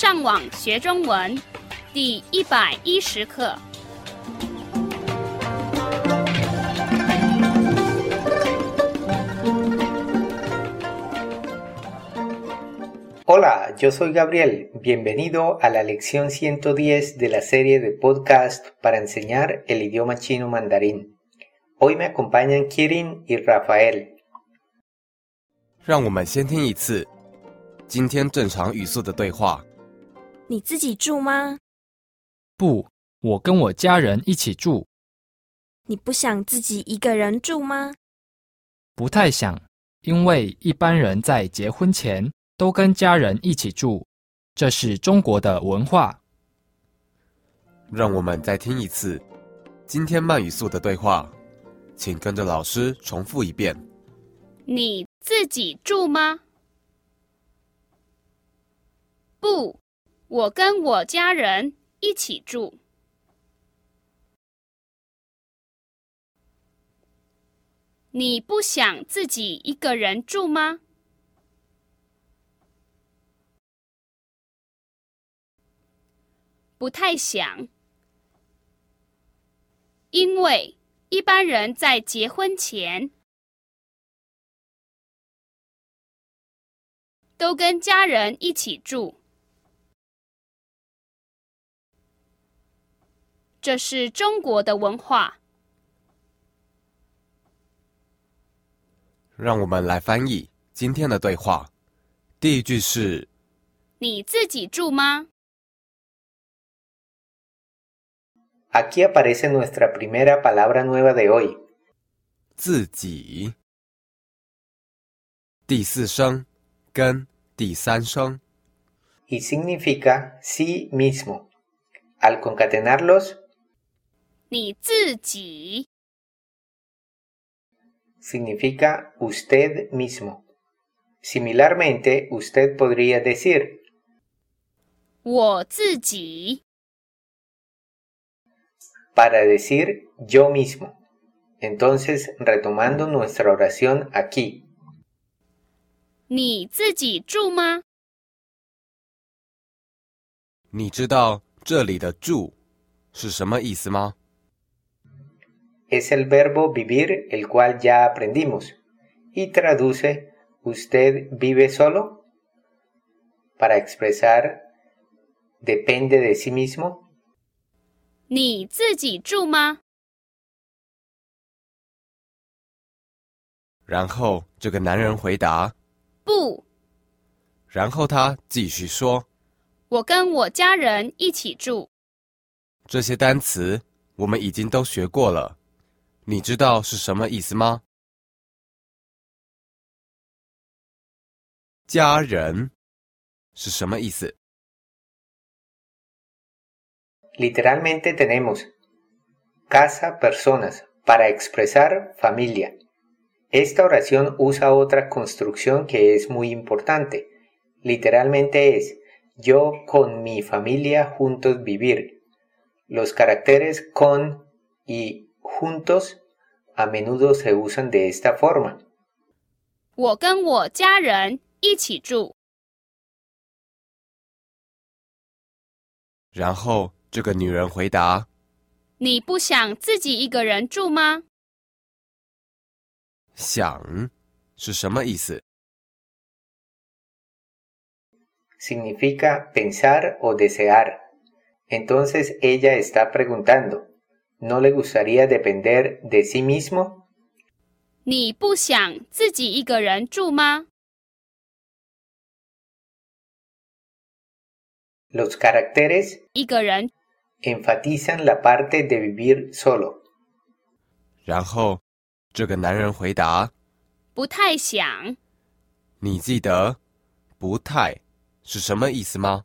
上网学中文第一百一十课。 Hola, yo soy Gabriel. Bienvenido a la lección 110 de la serie de podcast para enseñar el idioma chino mandarín. Hoy me acompañan Kirin y Rafael. 让我们先听一次今天正常语速的对话。 你自己住吗？不，我跟我家人一起住，你不想自己一个人住吗？不太想，因为一般人在结婚前都跟家人一起住，这是中国的文化。让我们再听一次今天慢语速的对话，请跟着老师重复一遍。你自己住吗？不，我跟我家人一起住。你不想自己一个人住吗？不太想，因为一般人在结婚前都跟家人一起住，这是中国的文化。让我们来翻译今天的对话。第一句是你自己住吗？Aquí aparece nuestra primera palabra nueva de hoy. 自己，第四声跟第三声，y significa sí mismo. Al concatenarlos, 你自己， significa usted mismo. Similarmente, usted podría decir 我自己， para decir yo mismo. Entonces, retomando nuestra oración aquí, 你自己住吗？你知道这里的“住”是什么意思吗？ es el verbo vivir el cual ya aprendimos y traduce usted vive solo para expresar depende de sí mismo. 你自己住吗？然后这个男人回答，不，然后他继续说。我跟我家人一起住。这些单词我们已经都学过了， 你知道是什么意思吗？家人是什么意思？ Literalmente tenemos casa, personas para expresar familia. Esta oración usa otra construcción que es muy importante. Literalmente es yo con mi familia juntos vivir. Los caracteres con y juntos a menudo se usan de esta forma. 我跟我家人一起住。然后这个女人回答你不想自己一个人住吗？：“想是什么意思？ significa pensar o desear. Entonces ella está preguntando, ¿no le gustaría depender de sí mismo? 你不想自己一个人住吗？ Los caracteres 一个人， enfatizan la parte de vivir solo. 然后这个男人回答不太想。：“你记得‘不太’是什么意思吗？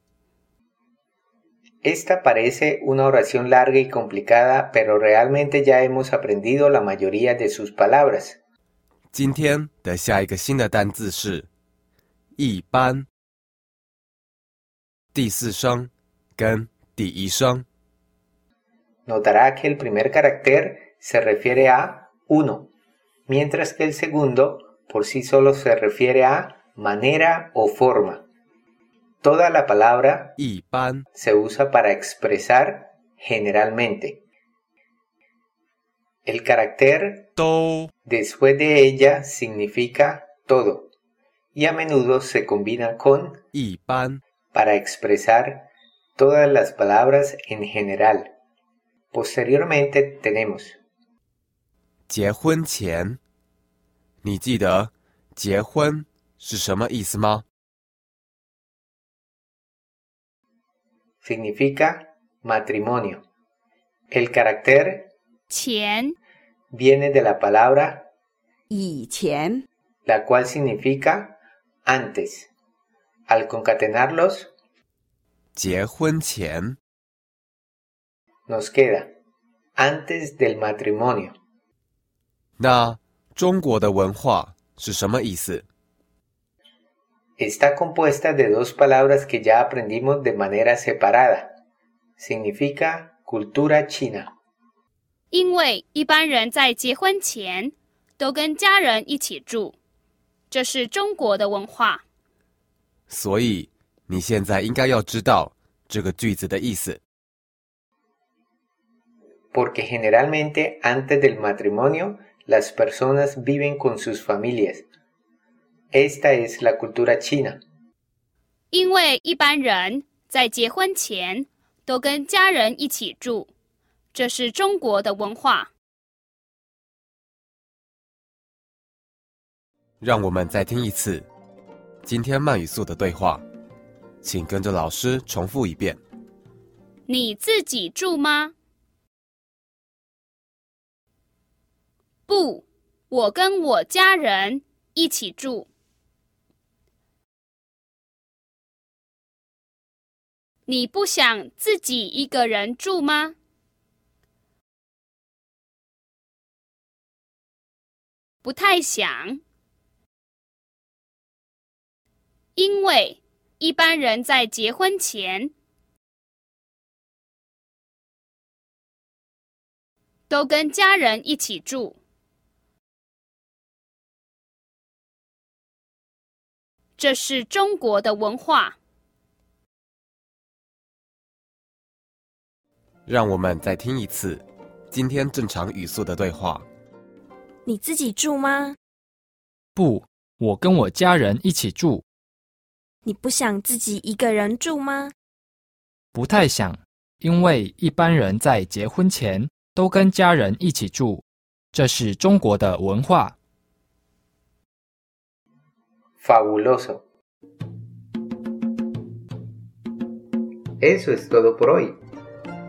Esta parece una oración larga y complicada, pero realmente ya hemos aprendido la mayoría de sus palabras. 今天的下一个新的单字是“一般”，第四声跟第一声。 Notará que el primer carácter se refiere a uno, mientras que el segundo por sí solo se refiere a manera o forma. Toda la palabra 一般 se usa para expresar generalmente. El carácter 都 después de ella significa todo y a menudo se combina con 一般 para expresar todas las palabras en general. Posteriormente tenemos 结婚前，你记得“结婚”是什么意思吗？ significa matrimonio. El carácter 前 viene de la palabra 以前 la cual significa antes. Al concatenarlos 结婚前， nos queda antes del matrimonio. 那中国的文化是什么意思？ Está compuesta de dos palabras que ya aprendimos de manera separada. Significa cultura china. 因为一般人在结婚前都跟家人一起住，这是中国的文化。所以你现在应该要知道这个句子的意思。 Porque generalmente antes del matrimonio las personas viven con sus familias. Esta es la cultura china. 因为一般人在结婚前都跟家人一起住，这是中国的文化。让我们再听一次今天慢语速的对话，请跟着老师重复一遍。你自己住吗？不，我跟我家人一起住。你不想自己一个人住吗？不太想，因为一般人在结婚前都跟家人一起住。这是中国的文化。让我们再听一次今天正常语速的对话。你自己住吗？不，我跟我家人一起住，你不想自己一个人住吗？不太想，因为一般人在结婚前都跟家人一起住，这是中国的文化。Fabuloso. Eso es todo por hoy.